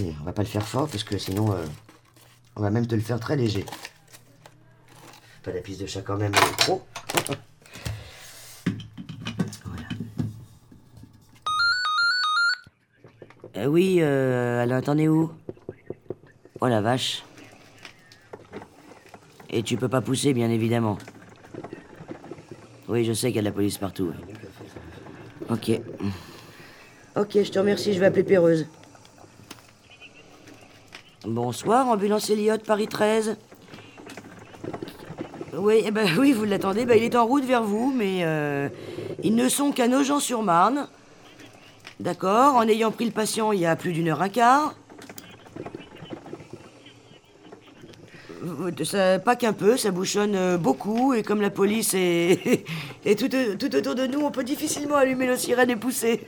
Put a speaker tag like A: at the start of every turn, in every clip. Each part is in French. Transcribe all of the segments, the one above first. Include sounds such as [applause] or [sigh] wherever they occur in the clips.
A: Allez, on va pas le faire fort parce que sinon, euh, on va même te le faire très léger. Pas la piste de chat quand même, mais trop. [laughs] voilà. Euh, oui, euh, alors t'en es où? Oh la vache. Et tu peux pas pousser, bien évidemment. Oui, je sais qu'il y a de la police partout. Ok. Ok, je te remercie, je vais appeler Péreuse. Bonsoir, ambulance Elliott, Paris 13. Oui, eh ben, oui, vous l'attendez. Ben, il est en route vers vous, mais euh, ils ne sont qu'à Nogent-sur-Marne. D'accord, en ayant pris le patient il y a plus d'une heure un quart. Euh, Ça, pas qu'un peu, ça bouchonne euh, beaucoup, et comme la police [laughs] est, tout, tout autour de nous, on peut difficilement allumer nos sirènes et pousser.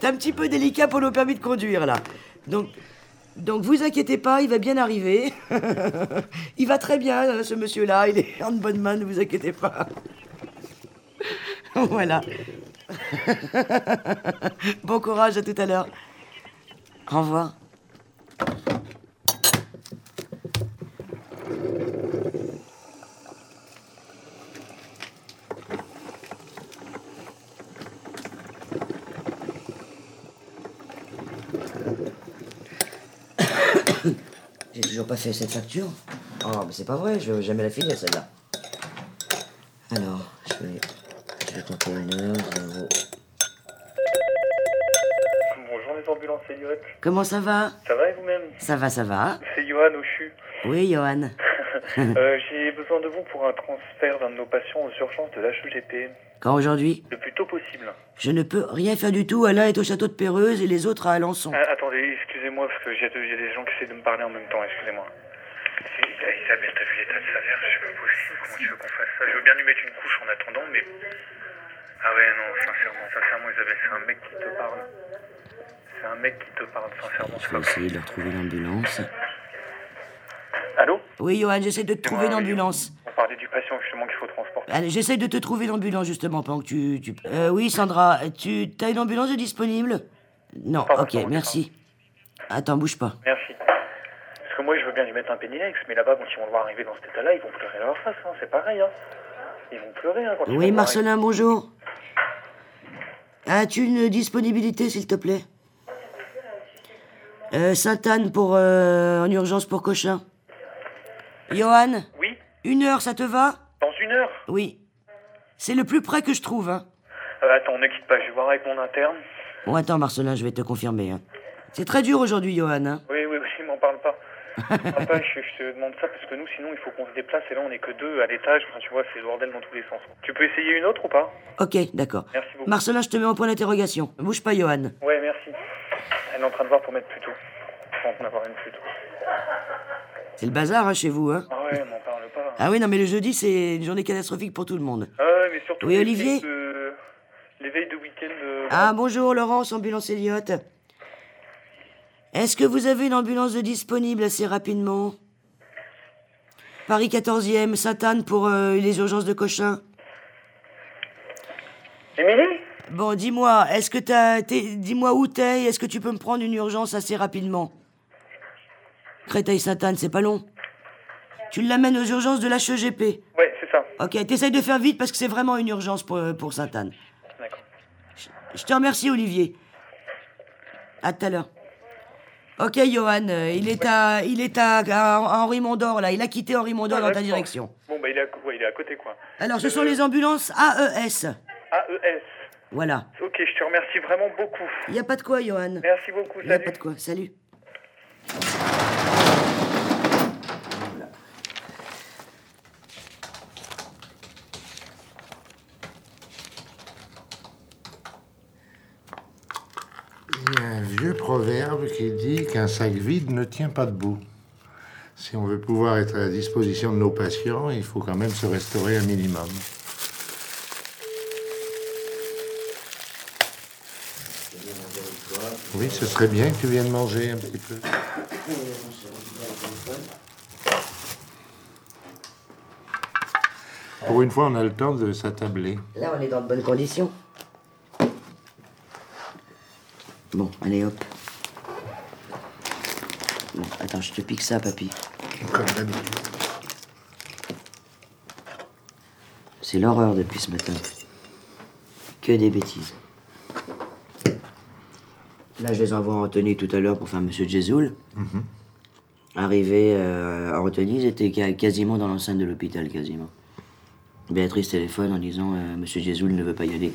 A: C'est un petit peu délicat pour nos permis de conduire, là. Donc, donc vous inquiétez pas, il va bien arriver. [laughs] il va très bien, hein, ce monsieur-là, il est en bonne main, ne vous inquiétez pas. [laughs] voilà. [laughs] bon courage, à tout à l'heure. Au revoir. J'ai toujours pas fait cette facture. Oh, mais c'est pas vrai, je vais jamais la finir celle-là. Alors, je vais, je vais compter une heure, zéro.
B: Bonjour les ambulances, c'est Yoann.
A: Comment ça va?
B: Ça va et vous-même?
A: Ça va, ça va.
B: C'est Johan au CHU.
A: Oui, Johan. [laughs]
B: Euh, J'ai besoin de vous pour un transfert d'un de nos patients aux urgences de l'HEGP.
A: Quand aujourd'hui?
B: Le plus tôt possible.
A: Je ne peux rien faire du tout. Alain est au château de Péreuse et les autres à Alençon.
B: Ah, attendez, excusez-moi, parce que j'ai des gens qui essaient de me parler en même temps, excusez-moi. Isabelle, t'as vu l'état de sa mère C'est pas possible, comment tu veux qu'on fasse ça? Je veux bien lui mettre une couche en attendant, mais... Ah ouais, non, sincèrement, sincèrement, Isabelle, c'est un mec qui te parle. C'est un mec qui te parle, sincèrement,
A: Je vais essayer de retrouver l'ambulance.
B: Allô
A: Oui, Johan, j'essaie de te trouver
B: moi, oui.
A: l'ambulance.
B: On parlait du patient justement qu'il faut transporter.
A: Allez, j'essaie de te trouver l'ambulance justement pendant que tu. tu... Euh, oui, Sandra, tu as une ambulance de disponible? Non,
B: Pardon,
A: ok, merci. Attends, bouge pas.
B: Merci. Parce que moi, je veux bien lui mettre un pénilex, mais là-bas, quand ils vont le voir arriver dans cet état-là, ils vont pleurer à leur face, hein. c'est pareil. Hein. Ils vont pleurer hein, quand ils
A: Oui, Marcelin, bonjour. As-tu une disponibilité, s'il te plaît? Euh, Sainte-Anne pour. euh, en urgence pour Cochin. Johan.
B: Oui,
A: Une heure, ça te va?
B: Dans une heure?
A: Oui. C'est le plus près que je trouve, hein.
B: Euh, attends, ne quitte pas, je vais voir avec mon interne.
A: Bon, attends, Marcelin, je vais te confirmer, hein. C'est très dur aujourd'hui, Johan, hein.
B: Oui, oui, oui, [laughs] m'en parle pas. Papa, je, je te demande ça parce que nous, sinon, il faut qu'on se déplace et là, on est que deux à l'étage. Enfin, tu vois, c'est le bordel dans tous les sens. Tu peux essayer une autre ou pas?
A: Ok, d'accord.
B: Merci beaucoup.
A: Marcelin, je te mets en point d'interrogation. Bouge pas, Johan.
B: Ouais, merci. Elle est en train de voir pour mettre plus tôt. Pour en avoir une plus tôt.
A: C'est le bazar, hein, chez vous, hein.
B: Ah ouais, m'en parle pas.
A: Ah oui, non, mais le jeudi, c'est une journée catastrophique pour tout le monde.
B: Ah ouais, mais surtout.
A: Oui,
B: les
A: Olivier
B: veilles de- Les veilles de week-end. euh,
A: Ah, bonjour, Laurence, ambulance Elliott. Est-ce que vous avez une ambulance de disponible assez rapidement? Paris 14e, Sainte-Anne pour euh, les urgences de Cochin.
B: Émilie?
A: Bon, dis-moi, est-ce que t'as... t'es- Dis-moi où t'es, et est-ce que tu peux me prendre une urgence assez rapidement? Créteil-Sainte-Anne, c'est pas long. Tu l'amènes aux urgences de l'HEGP.
B: Ouais, c'est ça.
A: Ok, t'essayes de faire vite parce que c'est vraiment une urgence pour, euh, pour Sainte-Anne.
B: D'accord.
A: Je te remercie, Olivier. À tout à l'heure. Ok, Johan, euh, il est à, il est à, à Henri Mondor, là. Il a quitté Henri Mondor
B: Ah,
A: dans ta
B: d'accord.
A: direction.
B: Bon, bah, il est à, ouais, il est à côté, quoi.
A: Alors, ce
B: Euh,
A: sont les ambulances AES.
B: AES.
A: Voilà.
B: Ok, je te remercie vraiment beaucoup.
A: Il n'y a pas de quoi, Johan.
B: Merci beaucoup,
A: Il n'y a
B: salut.
A: pas de quoi. Salut.
C: Il y a un vieux proverbe qui dit qu'un sac vide ne tient pas debout. Si on veut pouvoir être à la disposition de nos patients, il faut quand même se restaurer un minimum. Oui, ce serait bien que tu viennes manger un petit peu. Pour une fois, on a le temps de s'attabler.
A: Là, on est dans de bonnes conditions. Bon, allez, hop. Attends, je te pique ça, papy.
C: Comme d'habitude.
A: C'est l'horreur depuis ce matin. Que des bêtises. Là, je les envoie à Anthony tout à l'heure pour faire Monsieur Jezoul. Arrivé euh, à Anthony, ils étaient quasiment dans l'enceinte de l'hôpital, quasiment. Béatrice téléphone en disant euh, Monsieur ne veut pas y aller.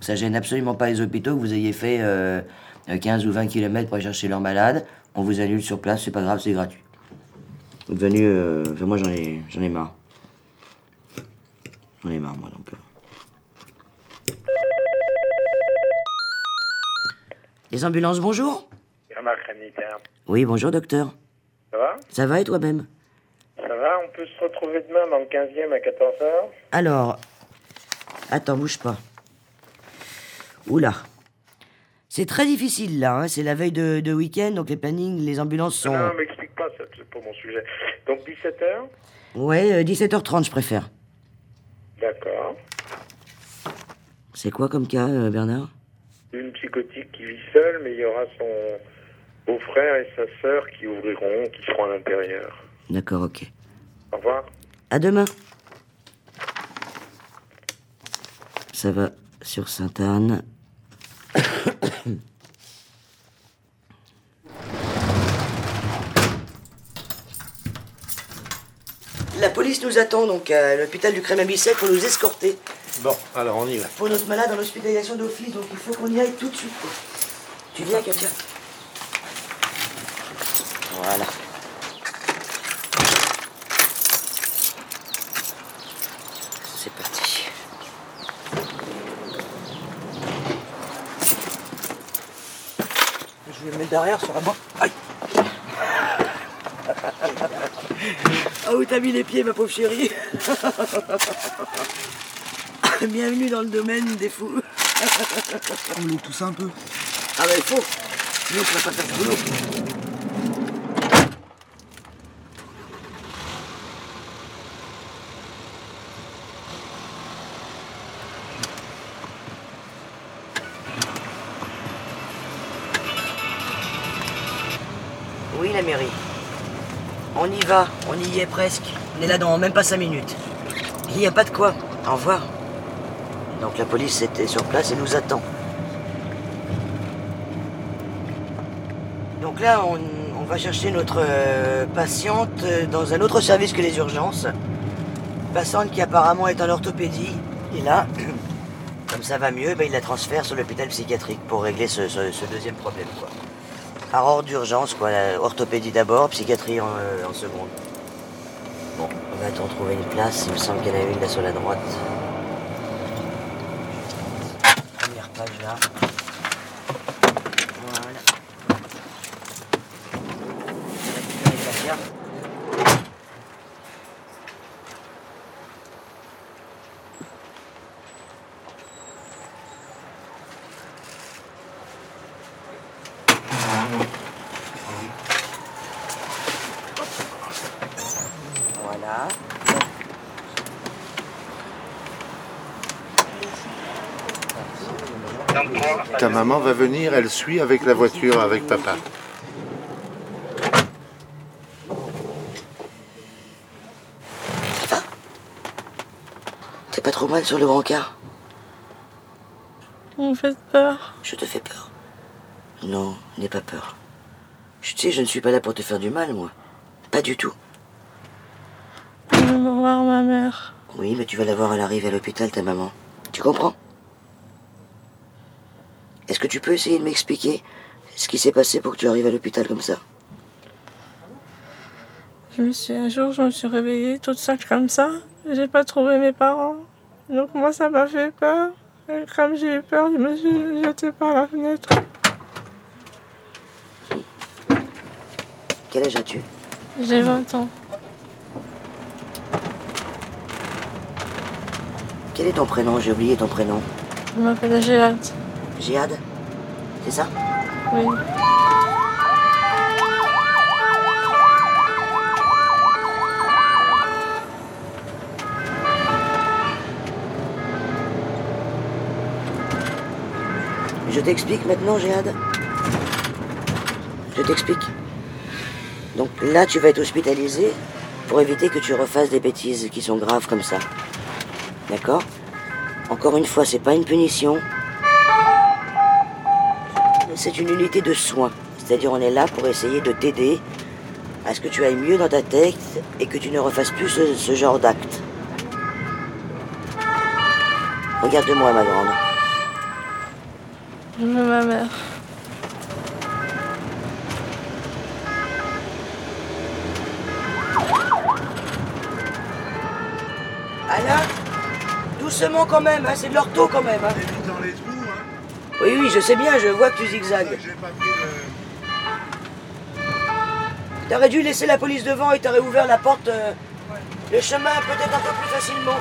A: Ça gêne absolument pas les hôpitaux que vous ayez fait euh, 15 ou 20 km pour aller chercher leurs malades. On vous annule sur place, c'est pas grave, c'est gratuit. Vous êtes venu, euh, enfin, moi j'en ai, j'en ai marre. J'en ai marre, moi, donc. euh. Les ambulances, bonjour. Oui, bonjour, docteur.
D: Ça va?
A: Ça va et toi-même?
D: Ça va On peut se retrouver demain dans le 15e à 14h
A: Alors. Attends, bouge pas. Oula. C'est très difficile là, hein, c'est la veille de, de week-end, donc les plannings, les ambulances sont.
D: Non, m'explique pas, ça, c'est pas mon sujet. Donc 17h
A: Ouais, euh, 17h30, je préfère.
D: D'accord.
A: C'est quoi comme cas, euh, Bernard?
D: Une psychotique qui vit seule, mais il y aura son beau-frère et sa sœur qui ouvriront, qui seront à l'intérieur.
A: D'accord, ok.
D: Au revoir.
A: À demain. Ça va sur Sainte-Anne. La police nous attend donc à l'hôpital du Crémabisset pour nous escorter.
C: Bon, alors on y va.
A: Pour notre malade en hospitalisation d'office, donc il faut qu'on y aille tout de suite. quoi. Tu viens, Katia Voilà. C'est parti. Je vais me mettre derrière sur la main. Aïe Ah où t'as mis les pieds, ma pauvre chérie [laughs] Bienvenue dans le domaine des fous.
E: On les tous un peu.
A: Ah bah il faut. Sinon on va pas faire ce boulot. On y va, on y est presque. On est là dans même pas cinq minutes. Il n'y a pas de quoi. Au revoir. Donc la police était sur place et nous attend. Donc là, on, va chercher notre euh, patiente euh, dans un autre service que les urgences. Patiente qui apparemment est en orthopédie. Et là, [clears throat] comme ça va mieux, ben, il la transfère sur l'hôpital psychiatrique pour régler ce, deuxième problème. Par ordre d'urgence, quoi. orthopédie d'abord, psychiatrie en, euh, en seconde. Bon, on va de trouver une place. Il me semble qu'il y en a une là sur la droite. Première page là. Voilà. Récupérer la carte. Voilà.
C: Ta maman va venir, elle suit avec la voiture, avec papa.
A: T'es pas trop mal sur le brancard?
F: Vous me faites peur.
A: Je te fais peur? Non, n'aie pas peur. Je sais, je ne suis pas là pour te faire du mal, moi. Pas du tout.
F: Je voir ma mère.
A: Oui, mais tu vas la voir à l'arrivée à l'hôpital, ta maman. Tu comprends? Est-ce que tu peux essayer de m'expliquer ce qui s'est passé pour que tu arrives à l'hôpital comme ça?
F: Je me suis, un jour, je me suis réveillée toute seule comme ça. J'ai pas trouvé mes parents. Donc moi, ça m'a fait peur. Et comme j'ai eu peur, je me suis jetée par la fenêtre.
A: Quel âge as-tu?
F: J'ai 20 ans.
A: Quel est ton prénom? J'ai oublié ton prénom.
F: Je m'appelle Géade.
A: Jihad C'est ça?
F: Oui.
A: Je t'explique maintenant, Jihad. Je t'explique. Donc là, tu vas être hospitalisé pour éviter que tu refasses des bêtises qui sont graves comme ça. D'accord? Encore une fois, c'est pas une punition. C'est une unité de soins. C'est-à-dire, on est là pour essayer de t'aider à ce que tu ailles mieux dans ta tête et que tu ne refasses plus ce, ce genre d'acte. Regarde-moi, ma grande.
F: Je veux ma mère.
A: Alain Doucement quand même, hein, c'est de l'ortho quand même. hein. Oui, oui, je sais bien, je vois que tu
C: le...
A: T'aurais dû laisser la police devant et t'aurais ouvert la porte, euh, le chemin peut-être un peu plus facilement.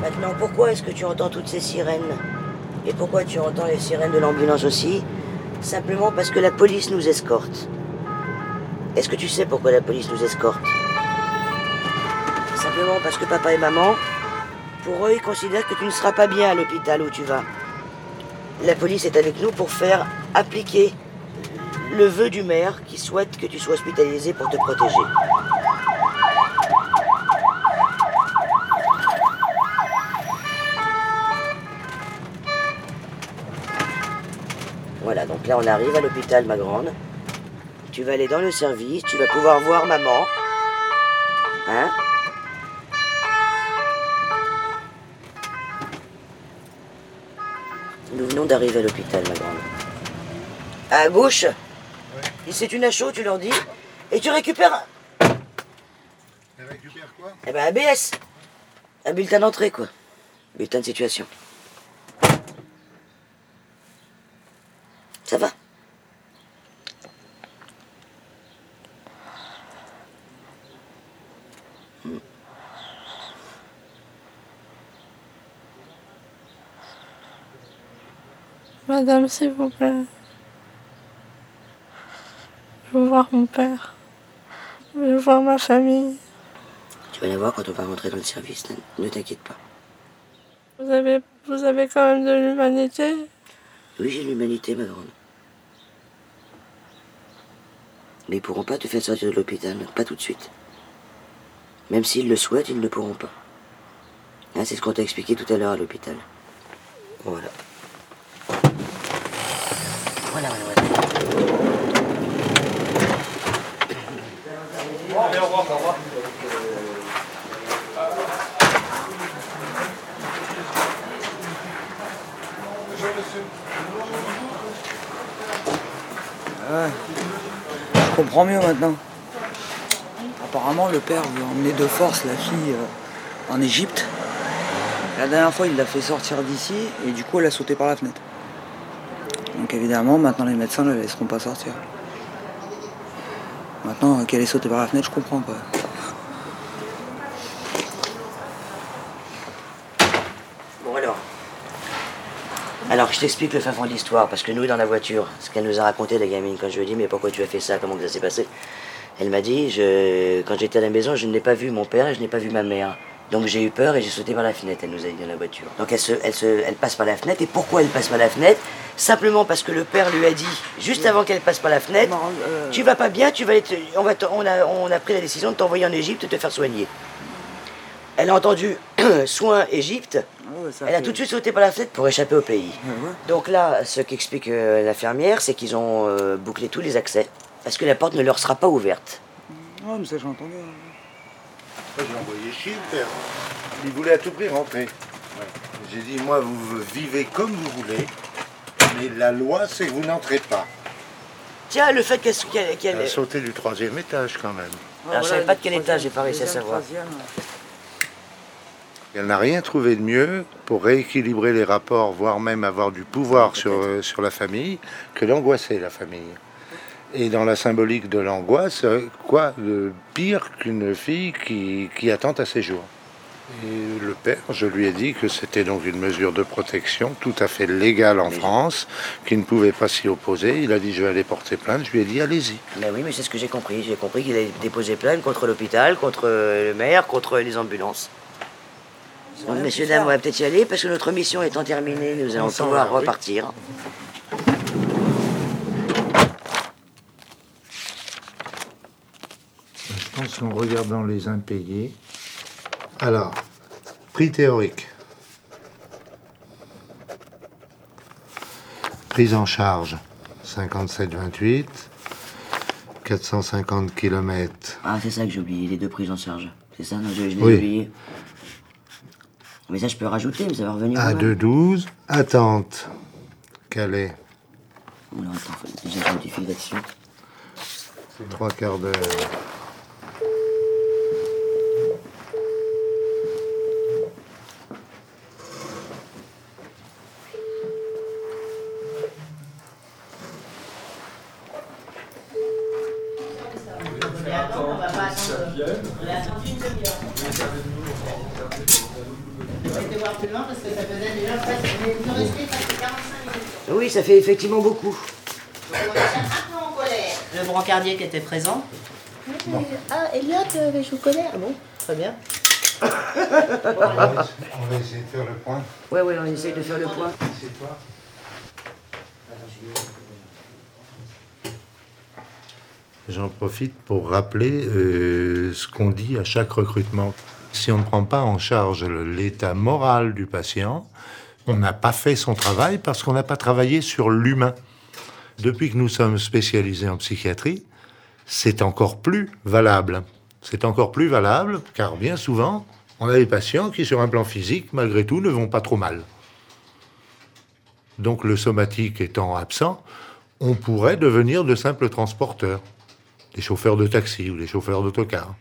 A: Maintenant, pourquoi est-ce que tu entends toutes ces sirènes? Et pourquoi tu entends les sirènes de l'ambulance aussi? Simplement parce que la police nous escorte. Est-ce que tu sais pourquoi la police nous escorte? Simplement parce que papa et maman, pour eux, ils considèrent que tu ne seras pas bien à l'hôpital où tu vas. La police est avec nous pour faire appliquer le vœu du maire qui souhaite que tu sois hospitalisé pour te protéger. Voilà, donc là on arrive à l'hôpital, ma grande. Tu vas aller dans le service, tu vas pouvoir voir maman. Hein? Venons d'arriver à l'hôpital, ma grande. À gauche Si c'est une HO, tu leur dis. Et tu récupères un-
C: Elle récupère quoi?
A: Eh ben, ABS. Un bulletin d'entrée, quoi. Bulletin de situation.
F: Madame, s'il vous plaît. Je veux voir mon père. Je veux voir ma famille.
A: Tu vas la voir quand on va rentrer dans le service, ne- t'inquiète pas.
F: Vous avez, vous avez quand même de l'humanité
A: Oui, j'ai l'humanité, ma grande. Mais ils pourront pas te faire sortir de l'hôpital, pas tout de suite. Même s'ils le souhaitent, ils ne le pourront pas. Hein, c'est ce qu'on t'a expliqué tout à l'heure à l'hôpital. Voilà.
E: Je comprends mieux maintenant. Apparemment, le père veut emmener de force la fille euh, en Égypte. La dernière fois, il l'a fait sortir d'ici et du coup, elle a sauté par la fenêtre. Donc évidemment, maintenant, les médecins ne la laisseront pas sortir. Maintenant, qu'elle ait sauté par la fenêtre, je comprends pas.
A: Bon alors. Alors je t'explique le fin fond de l'histoire, parce que nous dans la voiture, ce qu'elle nous a raconté la gamine, quand je lui ai dit mais pourquoi tu as fait ça, comment ça s'est passé, elle m'a dit quand j'étais à la maison je n'ai pas vu mon père et je n'ai pas vu ma mère. Donc j'ai eu peur et j'ai sauté par la fenêtre, elle nous a dit dans la voiture. Donc elle passe par la fenêtre, et pourquoi elle passe par la fenêtre? Simplement parce que le père lui a dit, juste avant qu'elle passe par la fenêtre,
E: Non, euh,
A: tu vas pas bien, tu vas être, on, va te- on, a, on a pris la décision de t'envoyer en Égypte et te faire soigner. Elle a entendu [clears throat] soin Égypte,
E: ça
A: elle a
E: fait-
A: tout de suite sauté par la fenêtre pour échapper au pays.
E: Ouais.
A: Donc là, ce qu'explique euh, l'infirmière, c'est qu'ils ont euh, bouclé tous les accès, parce que la porte ne leur sera pas ouverte.
E: Ouais, mais ça, j'ai entendu.
C: Moi, j'ai envoyé chier le père. Il voulait à tout prix rentrer. J'ai dit, moi, vous vivez comme vous voulez, mais la loi, c'est que vous n'entrez pas.
A: Tiens, le fait qu'elle... qu'elle- qu'elle-
C: Elle a sauté du troisième étage quand même.
A: Alors, je savais pas de quel étage, j'ai pas réussi à savoir.
C: Elle n'a rien trouvé de mieux pour rééquilibrer les rapports, voire même avoir du pouvoir sur, euh, sur la famille, que d'angoisser la famille. Et dans la symbolique de l'angoisse, euh, quoi de pire qu'une fille qui, qui attend à ses jours? Et le père, je lui ai dit que c'était donc une mesure de protection tout à fait légale en France, qu'il ne pouvait pas s'y opposer. Il a dit je vais aller porter plainte. Je lui ai dit allez-y.
A: Mais oui, mais c'est ce que j'ai compris. J'ai compris qu'il avait déposé plainte contre l'hôpital, contre euh, le maire, contre les ambulances. Donc, messieurs, dames, on va peut-être y aller parce que notre mission étant terminée, nous allons pouvoir repartir.
C: Je pense qu'en regardant les impayés. Alors, prix théorique. Prise en charge 57,28. 450 km.
A: Ah, c'est ça que j'ai oublié, les deux prises en charge. C'est ça, non, je, je l'ai
C: Oui.
A: oublié. Mais ça, je peux rajouter, mais ça va revenir.
C: À
A: quand même.
C: 2,12. Attente. Calais.
A: Oula, attends, faut déjà.
C: Trois quarts d'heure.
A: Ça fait effectivement beaucoup.
G: Le brancardier qui était présent.
H: Ah, Elliot, euh, mais je vous connais. Ah bon
G: Très bien.
C: On va essayer de faire le point.
A: Ouais, ouais, on essaye de faire le point.
C: C'est toi J'en profite pour rappeler euh, ce qu'on dit à chaque recrutement. Si on ne prend pas en charge l'état moral du patient, on n'a pas fait son travail parce qu'on n'a pas travaillé sur l'humain. Depuis que nous sommes spécialisés en psychiatrie, c'est encore plus valable. C'est encore plus valable car bien souvent, on a des patients qui, sur un plan physique, malgré tout, ne vont pas trop mal. Donc le somatique étant absent, on pourrait devenir de simples transporteurs, des chauffeurs de taxi ou des chauffeurs d'autocar.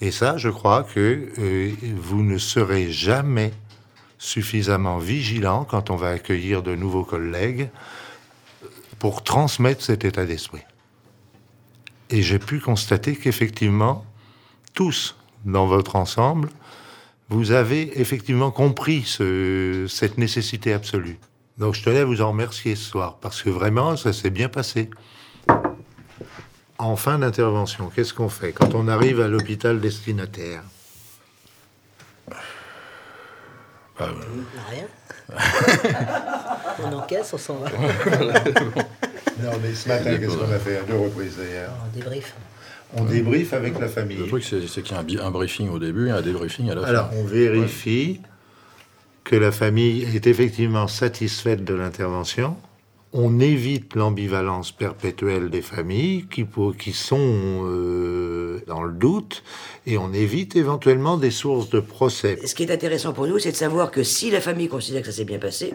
C: Et ça, je crois que euh, vous ne serez jamais suffisamment vigilant quand on va accueillir de nouveaux collègues pour transmettre cet état d'esprit. Et j'ai pu constater qu'effectivement, tous dans votre ensemble, vous avez effectivement compris ce- cette nécessité absolue. Donc je tenais à vous en remercier ce soir, parce que vraiment, ça s'est bien passé. En fin d'intervention, qu'est-ce qu'on fait quand on arrive à l'hôpital destinataire?
G: Rien. [laughs] on encaisse, on s'en va.
C: Non, mais ce matin, qu'est-ce qu'on a fait à deux reprises d'ailleurs
G: On débrief.
C: On débriefe avec la famille.
I: Le truc, c'est c'est qu'il y a un, briefing au début et un débriefing à la
C: Alors,
I: fin.
C: on vérifie que la famille est effectivement satisfaite de l'intervention. On évite l'ambivalence perpétuelle des familles qui, pour- qui sont euh, dans le doute et on évite éventuellement des sources de procès.
A: Ce qui est intéressant pour nous, c'est de savoir que si la famille considère que ça s'est bien passé,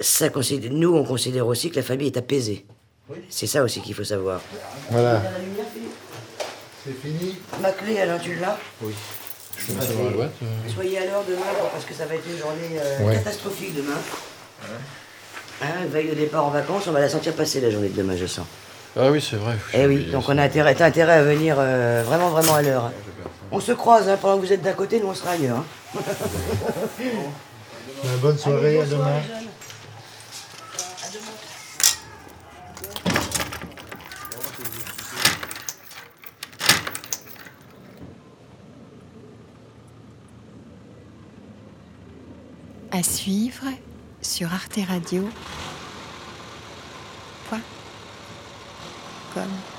A: ça considère, nous, on considère aussi que la famille est apaisée. C'est ça aussi qu'il faut savoir.
C: Voilà. C'est fini
A: Ma clé, Alain, tu l'as?
I: Je peux savoir la boîte euh,
A: Soyez à l'heure demain, parce que ça va être une journée euh,
C: Ouais.
A: catastrophique demain. Hein, veille de départ en vacances, on va la sentir passer la journée de demain, je sens.
I: Ah oui, c'est vrai.
A: Eh oui, donc on a intérêt, t'as intérêt à venir euh, vraiment, vraiment à l'heure. hein. On se croise, hein, pendant que vous êtes d'un côté, nous on sera ailleurs. hein.
C: Bonne soirée, à demain.
J: À suivre sur Arte welcome.